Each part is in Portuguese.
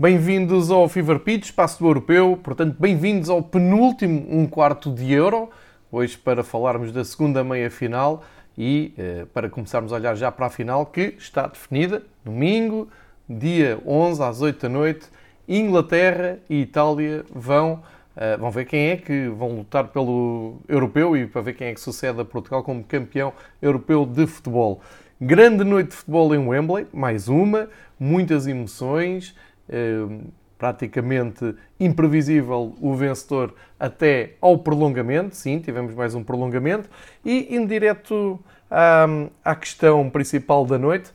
Bem-vindos ao Fever Pitch, espaço do europeu, portanto, bem-vindos ao penúltimo um quarto de euro, hoje para falarmos da segunda meia-final e eh, para começarmos a olhar já para a final que está definida, domingo, dia 11 às 8 da noite, Inglaterra e Itália vão, uh, vão ver quem é que vão lutar pelo europeu e para ver quem é que sucede a Portugal como campeão europeu de futebol. Grande noite de futebol em Wembley, mais uma, muitas emoções, praticamente imprevisível o vencedor até ao prolongamento. Sim, tivemos mais um prolongamento. E em direto à, à questão principal da noite,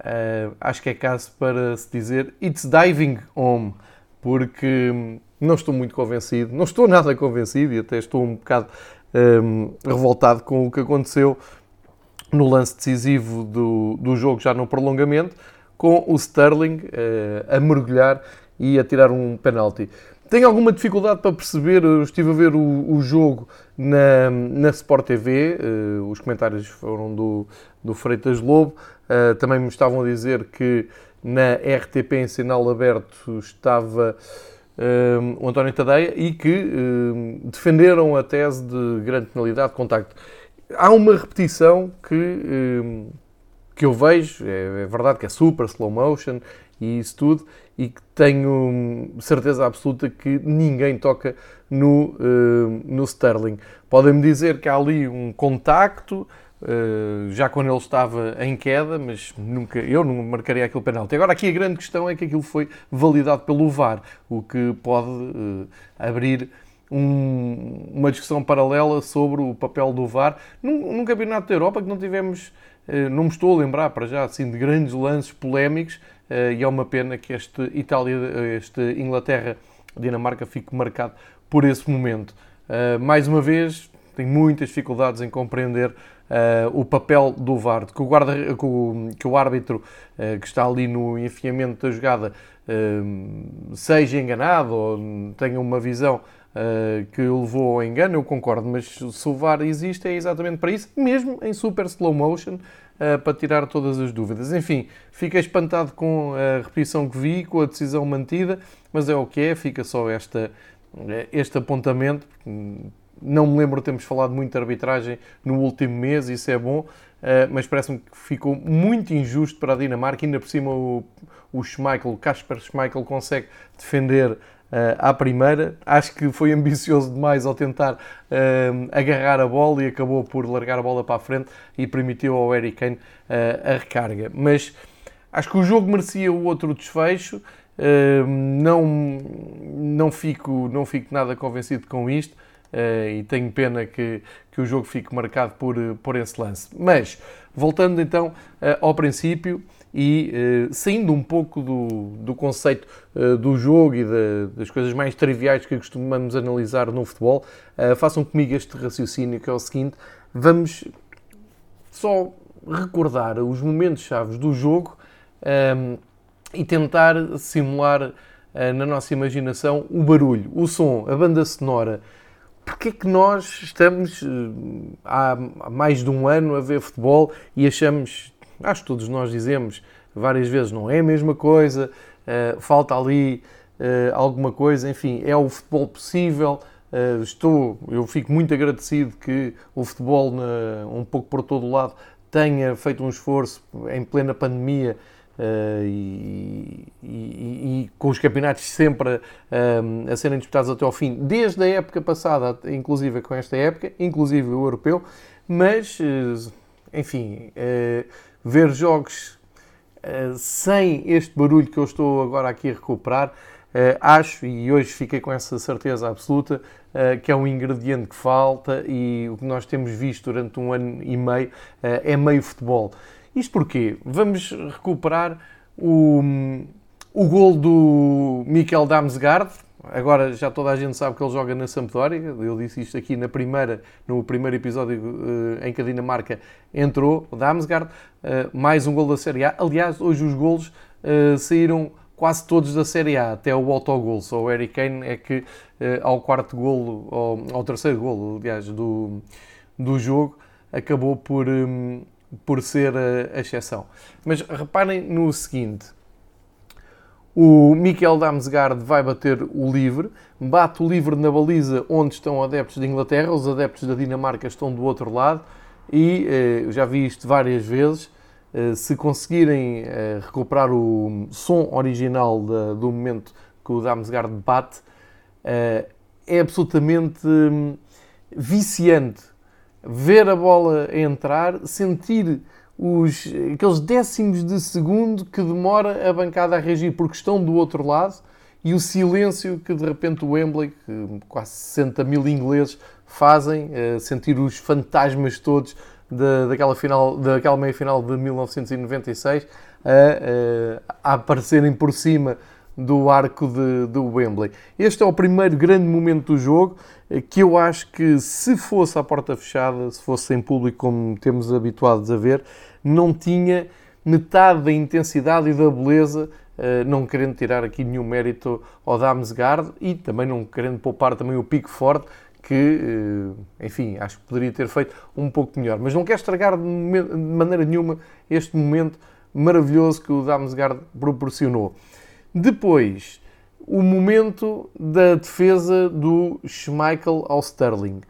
uh, acho que é caso para se dizer It's diving home, porque não estou muito convencido, não estou nada convencido e até estou um bocado um, ehm, revoltado com o que aconteceu no lance decisivo do, do jogo já no prolongamento com o Sterling uh, a mergulhar e a tirar um penalti. Tenho alguma dificuldade para perceber, eu estive a ver o, o jogo na, na Sport TV, uh, eh, os comentários foram do, do Freitas Lobo, uh, também me estavam a dizer que na RTP em sinal aberto estava o António Tadeia e que defenderam a tese de grande penalidade de contacto. Há uma repetição que que eu vejo, é, é, verdade que é super slow motion e isso tudo, e que tenho certeza absoluta que ninguém toca no, uh, no Sterling. Podem-me dizer que há ali um contacto, uh, já quando ele estava em queda, mas nunca, eu não marcaria aquele penalti. Agora, aqui a grande questão é que aquilo foi validado pelo VAR, o que pode uh, abrir um, uma discussão paralela sobre o papel do VAR num, num campeonato da Europa que não tivemos não me estou a lembrar para já assim de grandes lances polémicos eh, e é uma pena que este Itália, este Inglaterra, Dinamarca fique marcado por esse momento. Eh, mais uma vez, tenho muitas dificuldades em compreender o papel do VAR, que o, guarda, que o, que o árbitro que está ali no enfiamento da jogada seja enganado ou tenha uma visão uh, que levou ao engano, eu concordo, mas se o VAR existe é exatamente para isso, mesmo em super slow motion, uh, para tirar todas as dúvidas. Enfim, fiquei espantado com a repetição que vi, com a decisão mantida, mas é o que é, fica só esta, eh, este apontamento. Não me lembro termos falado muito de arbitragem no último mês, isso é bom, mas parece-me que ficou muito injusto para a Dinamarca, ainda por cima o, o Schmeichel, o Kasper Schmeichel consegue defender uh, à primeira. Acho que foi ambicioso demais ao tentar uh, agarrar a bola e acabou por largar a bola para a frente e permitiu ao Harry Kane uh, a recarga. Mas acho que o jogo merecia o outro desfecho. não, não, fico, não fico nada convencido com isto. Uh, e tenho pena que, que o jogo fique marcado por, por esse lance. Mas, voltando então uh, ao princípio, e uh, saindo um pouco do, do conceito uh, do jogo e das coisas mais triviais que costumamos analisar no futebol, uh, façam comigo este raciocínio que é o seguinte: vamos só recordar os momentos chaves do jogo um, ehm, e tentar simular na nossa imaginação o barulho, o som, a banda sonora. Porque é que nós estamos há mais de um ano a ver futebol e achamos acho que todos nós dizemos várias vezes, não é a mesma coisa, uh, falta ali uh, alguma coisa, enfim, é o futebol possível. Uh, estou, eu fico muito agradecido que o futebol, na, um pouco por todo o lado, tenha feito um esforço em plena pandemia Uh, e, e, e, com os campeonatos sempre uh, a serem disputados até ao fim, desde a época passada, inclusive com esta época, inclusive o europeu, mas, uh, enfim, ver jogos uh, sem este barulho que eu estou agora aqui a recuperar, uh, acho, e hoje fiquei com essa certeza absoluta, uh, que é um ingrediente que falta e o que nós temos visto durante um ano e meio é meio futebol. Isto porquê? Vamos recuperar o, o gol do Mikel Damsgaard, Agora já toda a gente sabe que ele joga na Sampdoria. Eu disse isto aqui na primeira, no primeiro episódio uh, em que a Dinamarca entrou, o Damsgaard. Uh, mais um gol da Série A. Aliás, hoje os golos uh, saíram quase todos da Série A, até o autogol. Só o Harry Kane é que ao quarto golo, ao, ao, terceiro golo, aliás, do, do jogo, acabou por, um, por ser a, a exceção. Mas reparem no seguinte O Mikel Damsgaard vai bater o livre, bate o livre na baliza onde estão adeptos da Inglaterra, os adeptos da Dinamarca estão do outro lado e eh, já vi isto várias vezes. Eh, se conseguirem eh, recuperar o som original da, do momento que o Damsgaard bate, eh, é absolutamente hum, viciante ver a bola entrar, sentir os, aqueles décimos de segundo que demora a bancada a reagir porque estão do outro lado e o silêncio que de repente o Wembley, que quase 60 mil ingleses fazem, uh, sentir os fantasmas todos da, daquela, final, daquela meia final de 1996 a, a aparecerem por cima do arco de, do Wembley. Este é o primeiro grande momento do jogo eh, que eu acho que se fosse à porta fechada, se fosse em público como temos habituados a ver, não tinha metade da intensidade e da beleza, eh, não querendo tirar aqui nenhum mérito ao Damsgaard e também não querendo poupar também o pico forte, que, eh, enfim, acho que poderia ter feito um pouco melhor. Mas não quero estragar de maneira nenhuma este momento maravilhoso que o Damsgaard proporcionou. Depois, o momento da defesa do Schmeichel ao Sterling.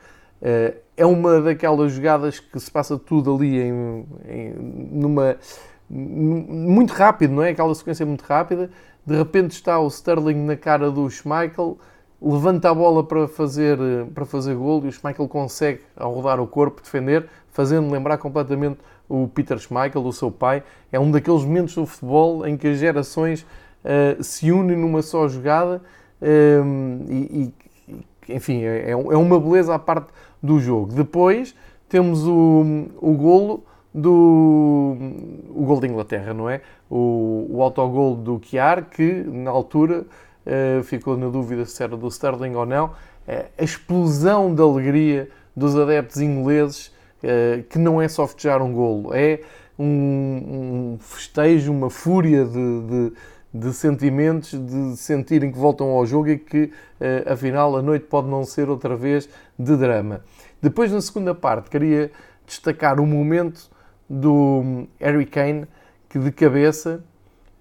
Eh, é uma daquelas jogadas que se passa tudo ali em, em, numa muito rápido, não é? Aquela sequência muito rápida. De repente está o Sterling na cara do Schmeichel, levanta a bola para fazer, para fazer gol e o Schmeichel consegue, ao rodar o corpo, defender, fazendo lembrar completamente o Peter Schmeichel, o seu pai. É um daqueles momentos do futebol em que as gerações uh, se unem numa só jogada uh, e, e, enfim, é, é, é uma beleza à parte do jogo. Depois temos o, o golo do o gol da Inglaterra, não é? O, o autogol do Chiar, que na altura uh, ficou na dúvida se era do Sterling ou não. Uh, a explosão de alegria dos adeptos ingleses, uh, que não é só festejar um golo, é um, um festejo, uma fúria de, de de sentimentos, de sentirem que voltam ao jogo e que, eh, afinal, a noite pode não ser outra vez de drama. Depois, na segunda parte, queria destacar o momento do Harry Kane, que de cabeça,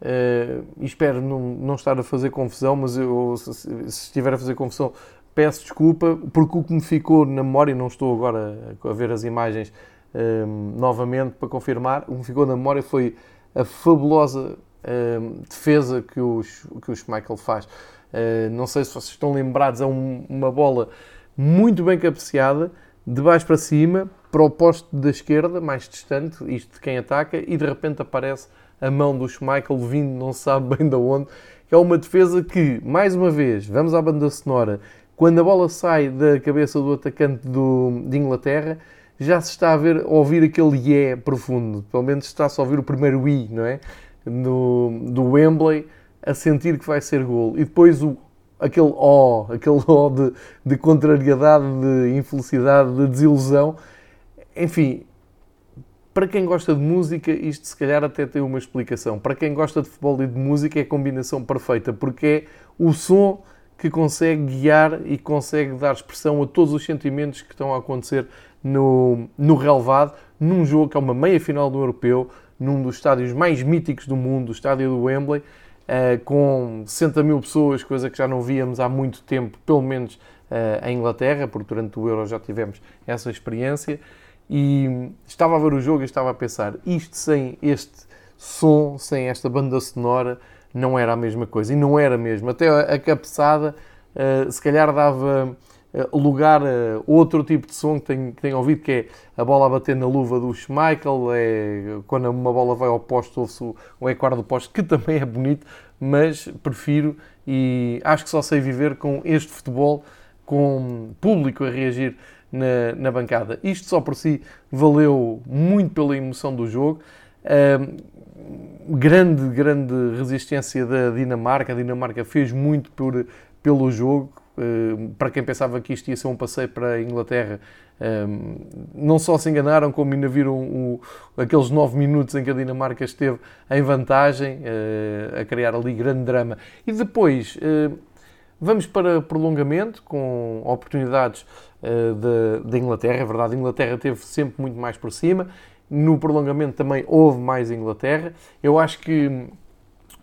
uh, espero não, estar a fazer confusão, mas eu, se, estiver a fazer confusão, peço desculpa, porque o que me ficou na memória, não estou agora a ver as imagens um, novamente para confirmar, o que me ficou na memória foi a fabulosa defesa que, os, que o Schmeichel faz. Uh, não sei se vocês estão lembrados, é um, uma bola muito bem cabeceada, de baixo para cima, para o posto da esquerda, mais distante, isto de quem ataca, e de repente aparece a mão do Schmeichel vindo, não sabe bem de onde. É uma defesa que, mais uma vez, vamos à banda sonora, quando a bola sai da cabeça do atacante do, de Inglaterra, já se está a, ver, a ouvir aquele yeah profundo. Pelo menos está-se a ouvir o primeiro i, não é? No, do Wembley a sentir que vai ser gol. E depois o, aquele ó, oh, aquele ó oh de, de contrariedade, de infelicidade, de desilusão. Enfim, para quem gosta de música, isto se calhar até tem uma explicação. Para quem gosta de futebol e de música, é a combinação perfeita, porque é o som que consegue guiar e consegue dar expressão a todos os sentimentos que estão a acontecer no, no relevado, num jogo que é uma meia final do Europeu, num dos estádios mais míticos do mundo, o estádio do Wembley, uh, com 60 mil pessoas, coisa que já não víamos há muito tempo, pelo menos uh, em Inglaterra, porque durante o Euro já tivemos essa experiência. E estava a ver o jogo e estava a pensar, isto sem este som, sem esta banda sonora, não era a mesma coisa. E não era mesmo. Até a cabeçada, uh, se calhar dava eh, lugar a eh, outro tipo de som que tenho, que tenho ouvido, que é a bola a bater na luva do Schmeichel, é quando uma bola vai ao posto, ouve-se o, ecoar do posto, que também é bonito, mas prefiro e acho que só sei viver com este futebol, com público a reagir na, na bancada. Isto só por si valeu muito pela emoção do jogo. grande, grande resistência da Dinamarca. A Dinamarca fez muito por, pelo jogo, eh, para quem pensava que isto ia ser um passeio para a Inglaterra, eh, não só se enganaram, como ainda viram o, aqueles nove minutos em que a Dinamarca esteve em vantagem, eh, a criar ali grande drama. E depois vamos para prolongamento, com oportunidades da Inglaterra. É verdade, a Inglaterra teve sempre muito mais por cima. No prolongamento também houve mais Inglaterra. Eu acho que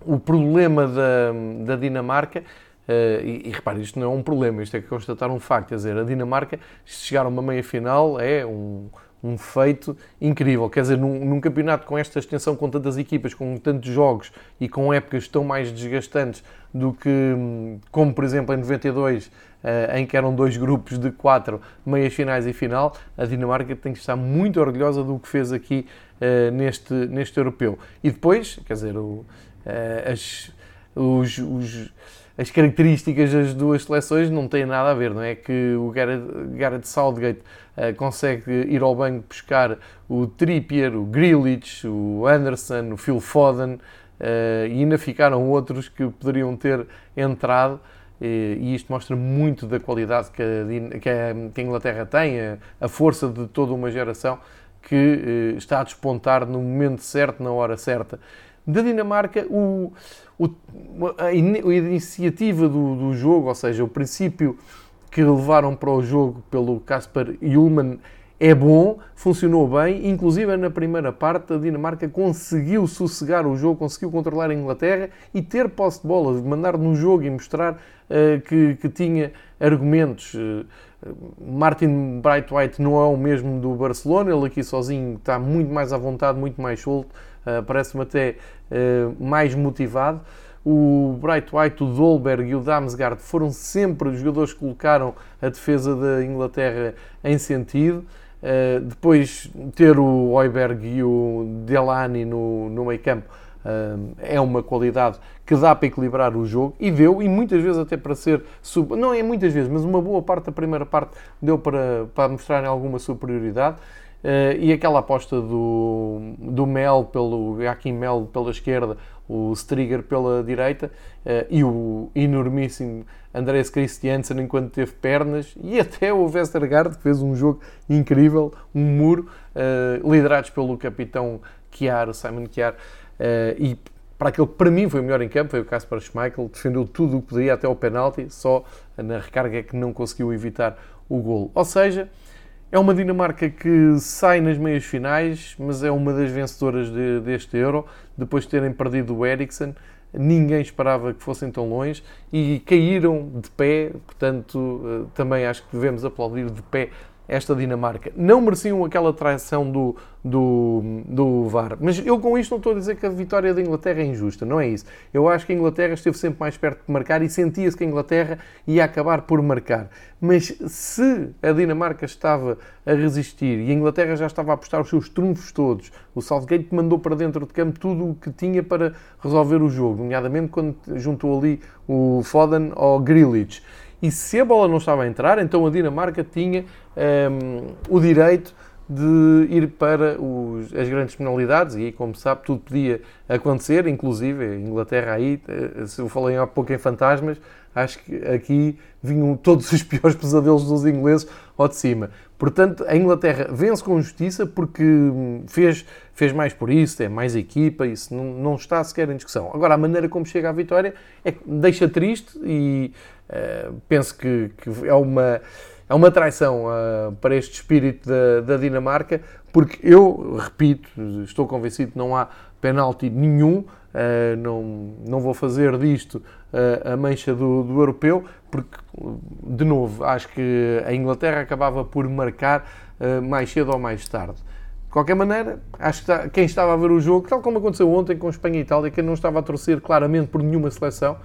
o problema da, da Dinamarca Uh, e, e repare, isto não é um problema, isto é constatar um facto. Quer dizer, a Dinamarca, se chegar a uma meia final, é um, um feito incrível. Quer dizer, num, num, campeonato com esta extensão, com tantas equipas, com tantos jogos e com épocas tão mais desgastantes do que, como por exemplo em 92, uh, em que eram dois grupos de quatro meias finais e final, a Dinamarca tem que estar muito orgulhosa do que fez aqui uh, neste, neste europeu. E depois, quer dizer, o, as, os, os as características das duas seleções não têm nada a ver, não é? Que o Gareth, Southgate uh, consegue ir ao banco buscar o Trippier, o Grealish, o Anderson, o Phil Foden uh, e ainda ficaram outros que poderiam ter entrado e isto mostra muito da qualidade que a, que a, Inglaterra tem, a, a, força de toda uma geração que está a despontar no momento certo, na hora certa da Dinamarca, o, o, a, iniciativa do, do, jogo, ou seja, o princípio que levaram para o jogo pelo Kasper Ullmann é bom, funcionou bem, inclusive na primeira parte a Dinamarca conseguiu sossegar o jogo, conseguiu controlar a Inglaterra e ter posse de bola, mandar no jogo e mostrar uh, que, que, tinha argumentos. Uh, Martin Brightwhite não é o mesmo do Barcelona, ele aqui sozinho está muito mais à vontade, muito mais solto, uh, parece-me até uh, mais motivado. O Bright White, o Dolberg e o Damsgaard foram sempre os jogadores que colocaram a defesa da Inglaterra em sentido. Uh, depois ter o Oiberg e o Delany no, no meio campo uh, é uma qualidade que dá para equilibrar o jogo e deu, e muitas vezes até para ser, sub... não é muitas vezes, mas uma boa parte da primeira parte deu para, para mostrar alguma superioridade. Uh, e aquela aposta do, do Mel, pelo Joaquim Mel pela esquerda, o Striger pela direita uh, e o enormíssimo Andreas Christiansen enquanto teve pernas e até o Westergaard que fez um jogo incrível, um muro, uh, liderados pelo capitão Chiar, Simon Chiar, e para aquele que para mim foi o melhor em campo, foi o Kasper Schmeichel, defendeu tudo o que poderia até o penalti, só na recarga é que não conseguiu evitar o golo. Ou seja, é uma Dinamarca que sai nas meias finais, mas é uma das vencedoras de, deste Euro, depois de terem perdido o Eriksen. Ninguém esperava que fossem tão longe e caíram de pé, portanto, eh, também acho que devemos aplaudir de pé esta Dinamarca. Não mereciam aquela traição do, do, do VAR. Mas eu com isto não estou a dizer que a vitória da Inglaterra é injusta, não é isso. Eu acho que a Inglaterra esteve sempre mais perto de marcar e sentia-se que a Inglaterra ia acabar por marcar. Mas se a Dinamarca estava a resistir e a Inglaterra já estava a apostar os seus trunfos todos, o Southgate mandou para dentro de campo tudo o que tinha para resolver o jogo, nomeadamente quando juntou ali o Foden ao Grealish e se a bola não estava a entrar, então a Dinamarca tinha um, ehm, o direito de ir para os, as grandes penalidades e como sabe, tudo podia acontecer, inclusive a Inglaterra aí, eh, se eu falei há pouco em fantasmas, acho que aqui vinham todos os piores pesadelos dos ingleses ao de cima. Portanto, a Inglaterra vence com justiça porque fez, fez mais por isso, é mais equipa, isso não, não está sequer em discussão. Agora, a maneira como chega à vitória é deixa triste e uh, penso que, que, é uma é uma traição uh, para este espírito da, da, Dinamarca, porque eu, repito, estou convencido que não há penalti nenhum, uh, não, não vou fazer disto uh, a mancha do, do, europeu, porque, de novo, acho que a Inglaterra acabava por marcar mais cedo ou mais tarde. De qualquer maneira, acho que quem estava a ver o jogo, tal como aconteceu ontem com Espanha e Itália, quem não estava a torcer claramente por nenhuma seleção,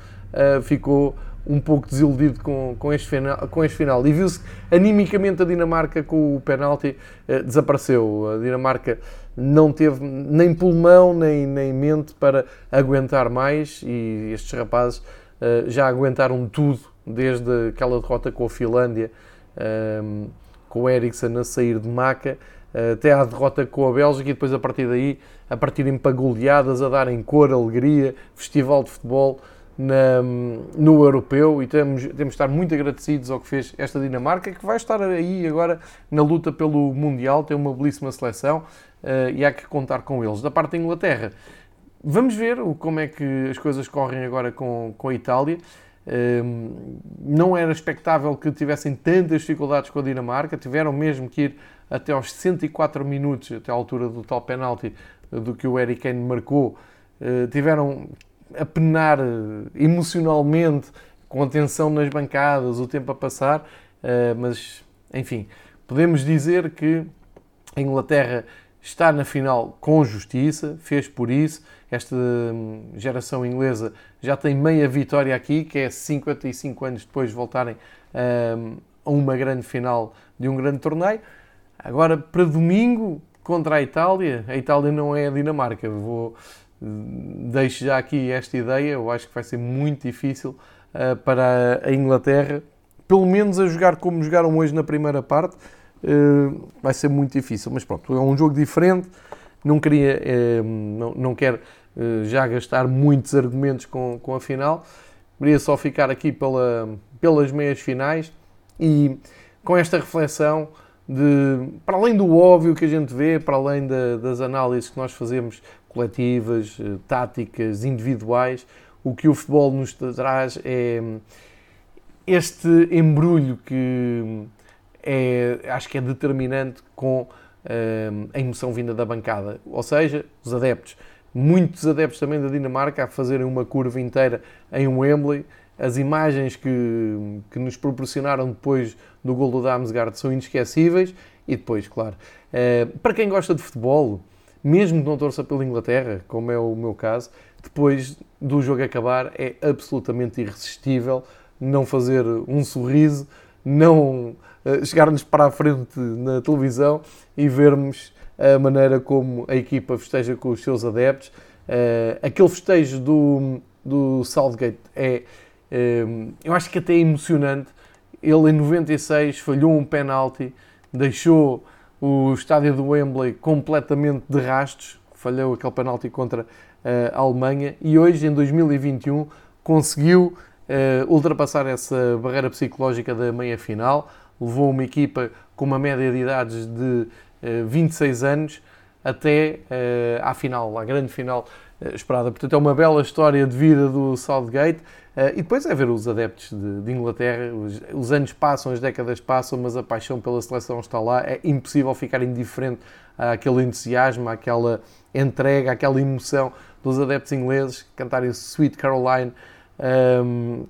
ficou um pouco desiludido com, com, este, final, com este final. E viu-se animicamente a Dinamarca com o penalti eh, desapareceu. A Dinamarca não teve nem pulmão nem, nem mente para aguentar mais e estes rapazes eh, já aguentaram tudo desde aquela derrota com a Finlândia, com o Eriksen a sair de maca, até à derrota com a Bélgica e depois a partir daí a partirem para goleadas, a darem cor, alegria, festival de futebol na, no europeu e temos, temos de estar muito agradecidos ao que fez esta Dinamarca, que vai estar aí agora na luta pelo Mundial, tem uma belíssima seleção uh, e há que contar com eles. Da parte da Inglaterra, vamos ver como é que as coisas correm agora com, com a Itália. Uh, não era expectável que tivessem tantas dificuldades com a Dinamarca, tiveram mesmo que ir até aos 104 minutos, até à altura do tal penalti do que o Eric Kane marcou, uh, tiveram a penar emocionalmente, com a tensão nas bancadas, o tempo a passar, mas enfim, podemos dizer que a Inglaterra está na final com justiça, fez por isso. Esta hum, geração inglesa já tem meia vitória aqui, que é 55 anos depois de voltarem hum, a uma grande final de um grande torneio. Agora, para domingo, contra a Itália, a Itália não é a Dinamarca. Vou, hum, deixo já aqui esta ideia, eu acho que vai ser muito difícil uh, para a Inglaterra, pelo menos a jogar como jogaram hoje na primeira parte. Uh, vai ser muito difícil, mas pronto, é um jogo diferente. Não queria, uh, não, não quero já gastar muitos argumentos com, com a final. Queria só ficar aqui pela, pelas meias finais e com esta reflexão de, para além do óbvio que a gente vê, para além da, das análises que nós fazemos coletivas, eh, táticas, individuais, o que o futebol nos traz é este embrulho que é, acho que é determinante com eh, a emoção vinda da bancada, ou seja, os adeptos. Muitos adeptos também da Dinamarca a fazerem uma curva inteira em Wembley, as imagens que, que nos proporcionaram depois do gol do Damsgaard são inesquecíveis. E depois, claro, eh, para quem gosta de futebol, mesmo que não torça pela Inglaterra, como é o meu caso, depois do jogo acabar é absolutamente irresistível não fazer um sorriso, não uh, chegar-nos para a frente na televisão e vermos a maneira como a equipa festeja com os seus adeptos. Uh, aquele festejo do, do Southgate é eu acho que até é emocionante. Ele em 96 falhou um penalti, deixou o estádio do Wembley completamente de rastos, falhou aquele penalti contra eh, a Alemanha e hoje, em 2021, conseguiu uh, ultrapassar essa barreira psicológica da meia-final, levou uma equipa com uma média de idades de uh, 26 anos até à final, à grande final esperada. Portanto, é uma bela história de vida do Southgate e depois é ver os adeptos de, de Inglaterra, os, os, anos passam, as décadas passam, mas a paixão pela seleção está lá. É impossível ficar indiferente àquele entusiasmo, àquela entrega, àquela emoção dos adeptos ingleses cantarem Sweet Caroline um,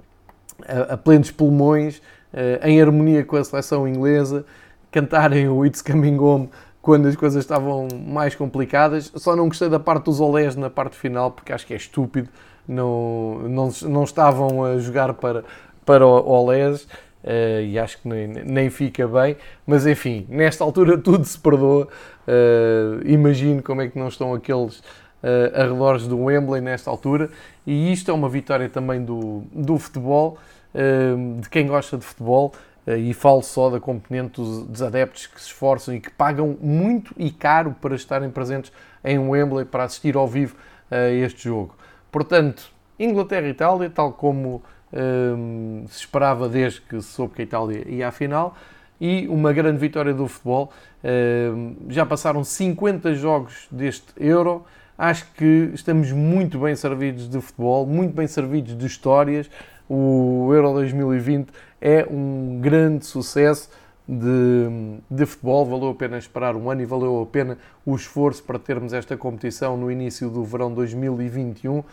a, a plenos pulmões, uh, em harmonia com a seleção inglesa, cantarem o It's Coming Home quando as coisas estavam mais complicadas. Só não gostei da parte dos olés na parte final, porque acho que é estúpido não, não, não estavam a jogar para, para o Olés. Uh, e acho que nem, nem fica bem, mas enfim, nesta altura tudo se perdoa. Uh, imagino como é que não estão aqueles uh, arredores do Wembley nesta altura, e isto é uma vitória também do, do futebol, uh, de quem gosta de futebol, e falo só da componente dos, dos, adeptos que se esforçam e que pagam muito e caro para estarem presentes em Wembley para assistir ao vivo a este jogo. Portanto, Inglaterra e Itália, tal como hum, se esperava desde que se soube que a Itália ia à final, e uma grande vitória do futebol. Hum, já passaram 50 jogos deste Euro. Acho que estamos muito bem servidos de futebol, muito bem servidos de histórias. O Euro 2020 é um grande sucesso de, de, futebol. Valeu a pena esperar um ano e valeu a pena o esforço para termos esta competição no início do verão 2021,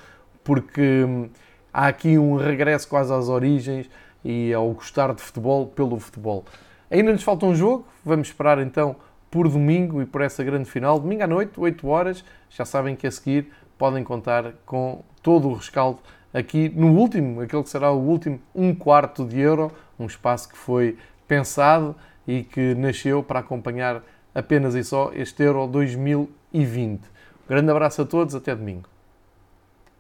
porque hum, há aqui um regresso quase às origens e ao gostar de futebol pelo futebol. Ainda nos falta um jogo, vamos esperar então por domingo e por essa grande final. Domingo à noite, 8 horas, já sabem que a seguir podem contar com todo o rescaldo aqui no último, aquele que será o último um quarto de euro, um espaço que foi pensado e que nasceu para acompanhar apenas e só este Euro 2020. Um grande abraço a todos, até domingo.